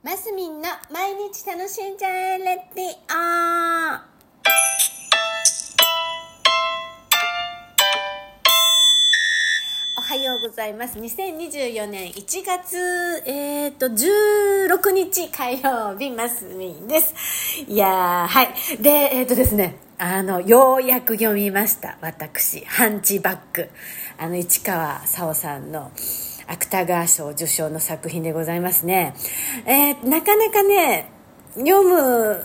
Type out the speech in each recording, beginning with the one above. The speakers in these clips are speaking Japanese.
マスミンの毎日楽しんじゃえレッティオおはようございます。2024年1月、えっ、と、16日火曜日、マスミンです。いや、はい。で、えっ、とですね、あの、ようやく読みました。私、ハンチバック。あの、市川沙央さんの、芥川賞受賞の作品でございますね。えーなかなかね、読む、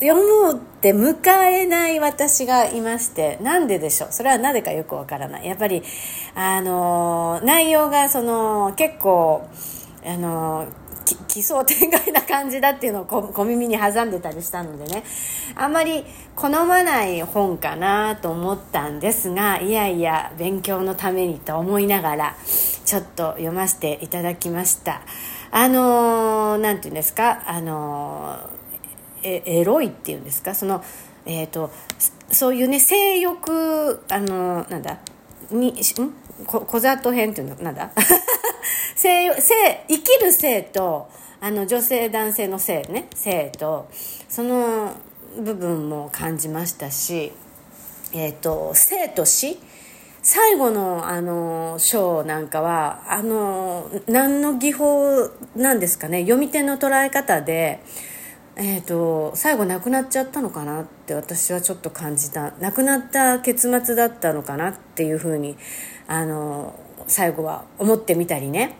読むって迎えない私がいまして、なんででしょう？それはなぜかよくわからない。やっぱり、あの内容がその、結構、あの奇想天外な感じだっていうのを小小耳に挟んでたりしたのでね。あんまり好まない本かなと思ったんですがいやいや勉強のためにと思いながらちょっと読ませていただきました。あのーていうんですか？あのーえエロいっていうんですか？そのえっ、とそういうね性欲あのなんだ？にん？こ小里編っていうのなんだ？性性生きる性とあの女性男性の性ね。性とその部分も感じましたしえっ、と生と死。最後のあの章なんかはあの何の技法なんですかね。読み手の捉え方でえー、と最後亡くなっちゃったのかなって私はちょっと感じた。亡くなった結末だったのかなっていうふうにあの最後は思ってみたりね。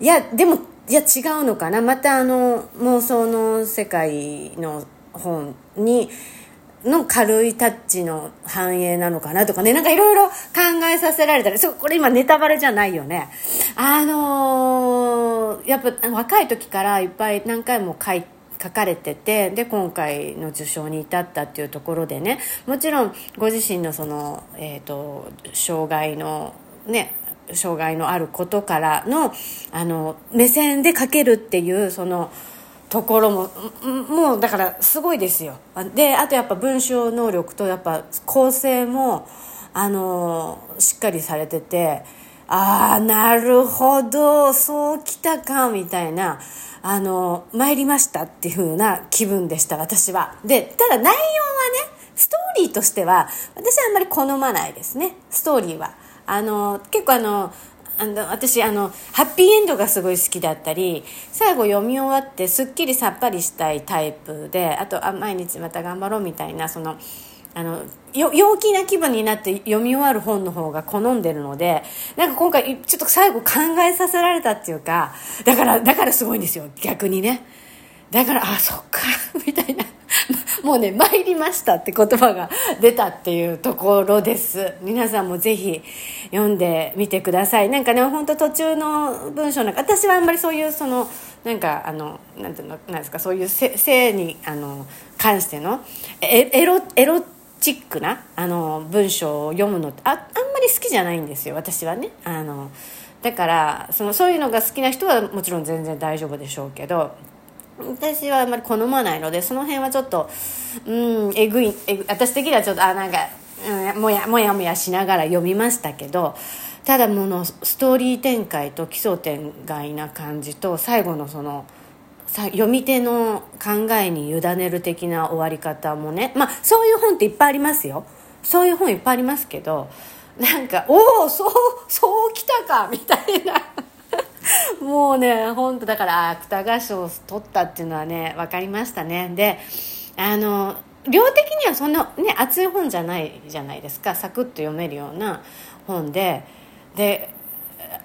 いやでもいや違うのかな。またあの妄想の世界の本にの軽いタッチの反映なのかなとかね。なんかいろいろ考えさせられたり。そうこれ今ネタバレじゃないよね。あのーやっぱ若い時からいっぱい何回も書い書かれててで今回の受賞に至ったっていうところでね。もちろんご自身のその、えー、と障害のね障害のあることからのあの目線で書けるっていうそのところももうだからすごいですよ。であとやっぱ文章能力とやっぱ構成もあのしっかりされててああなるほどそうきたかみたいなあの参りましたっていう風な気分でした私は。でただ内容はねストーリーとしては私はあんまり好まないですねストーリーは。あの結構あのあの私あのハッピーエンドがすごい好きだったり最後読み終わってすっきりさっぱりしたいタイプであとあ毎日また頑張ろうみたいなそのあの陽気な気分になって読み終わる本の方が好んでるのでなんか今回ちょっと最後考えさせられたっていうかだからだからすごいんですよ。逆にね。だからあそっかみたいな。もうね参りましたって言葉が出たっていうところです。皆さんもぜひ読んでみてください。なんかね本当途中の文章なんか私はあんまりそういうそのなんかあのなんていうのなんですかそういう性にあの関してのエエロエロチックなあの文章を読むのってああんまり好きじゃないんですよ私はね。あのだからそのそういうのが好きな人はもちろん全然大丈夫でしょうけど私はあんまり好まないのでその辺はちょっとうんえぐいえぐ私的にはちょっとあなんか、うん、もやもやもやしながら読みましたけどただものストーリー展開と奇想天外な感じと最後のその読み手の考えに委ねる的な終わり方もねまあそういう本っていっぱいありますよ。そういう本いっぱいありますけどなんかおおそうそうきたかみたいな。もうね本当だから芥川賞を取ったっていうのはね分かりましたね。であの量的にはそんなね熱い本じゃないじゃないですか。サクッと読めるような本で。で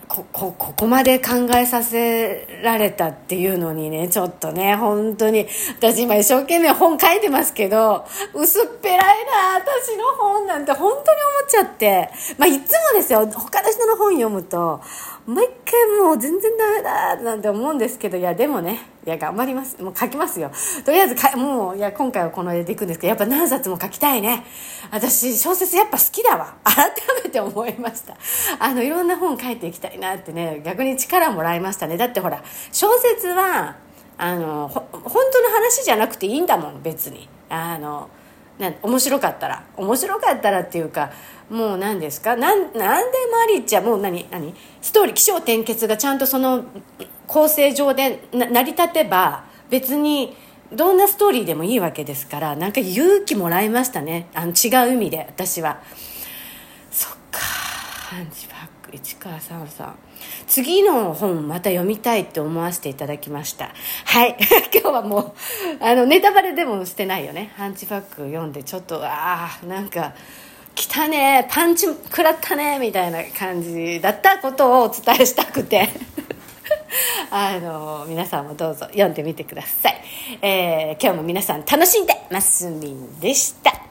こここまで考えさせられたっていうのにねちょっとね本当に私今一生懸命本書いてますけど薄っぺらいな私の本なんて本当にちゃって。まあいつもですよ。他の人の本読むと毎回もう全然ダメだなんて思うんですけど。いやでもねいや頑張ります。もう書きますよ。とりあえずかもういや今回はこの絵でいくんですけどやっぱ何冊も書きたいね。私小説やっぱ好きだわ。改めて思いました。あのいろんな本書いていきたいなってね逆に力もらいましたね。だってほら小説はあのほ本当の話じゃなくていいんだもん別に。あのな面白かったら。面白かったらっていうかもう何ですか？なんなんでマリッチはもう何？何？ストーリー起承転結がちゃんとその構成上で成り立てば別にどんなストーリーでもいいわけですからなんか勇気もらいましたね。あの違う意味で私は。そっかハンチバック市川さんさん。次の本また読みたいって思わせていただきました。はい。今日はもうあのネタバレでもしてないよね。ハンチバック読んでちょっとああなんか来たね。パンチ食らったね。みたいな感じだったことをお伝えしたくて。あの皆さんもどうぞ読んでみてください、えー、今日も皆さん楽しんでますみんでした。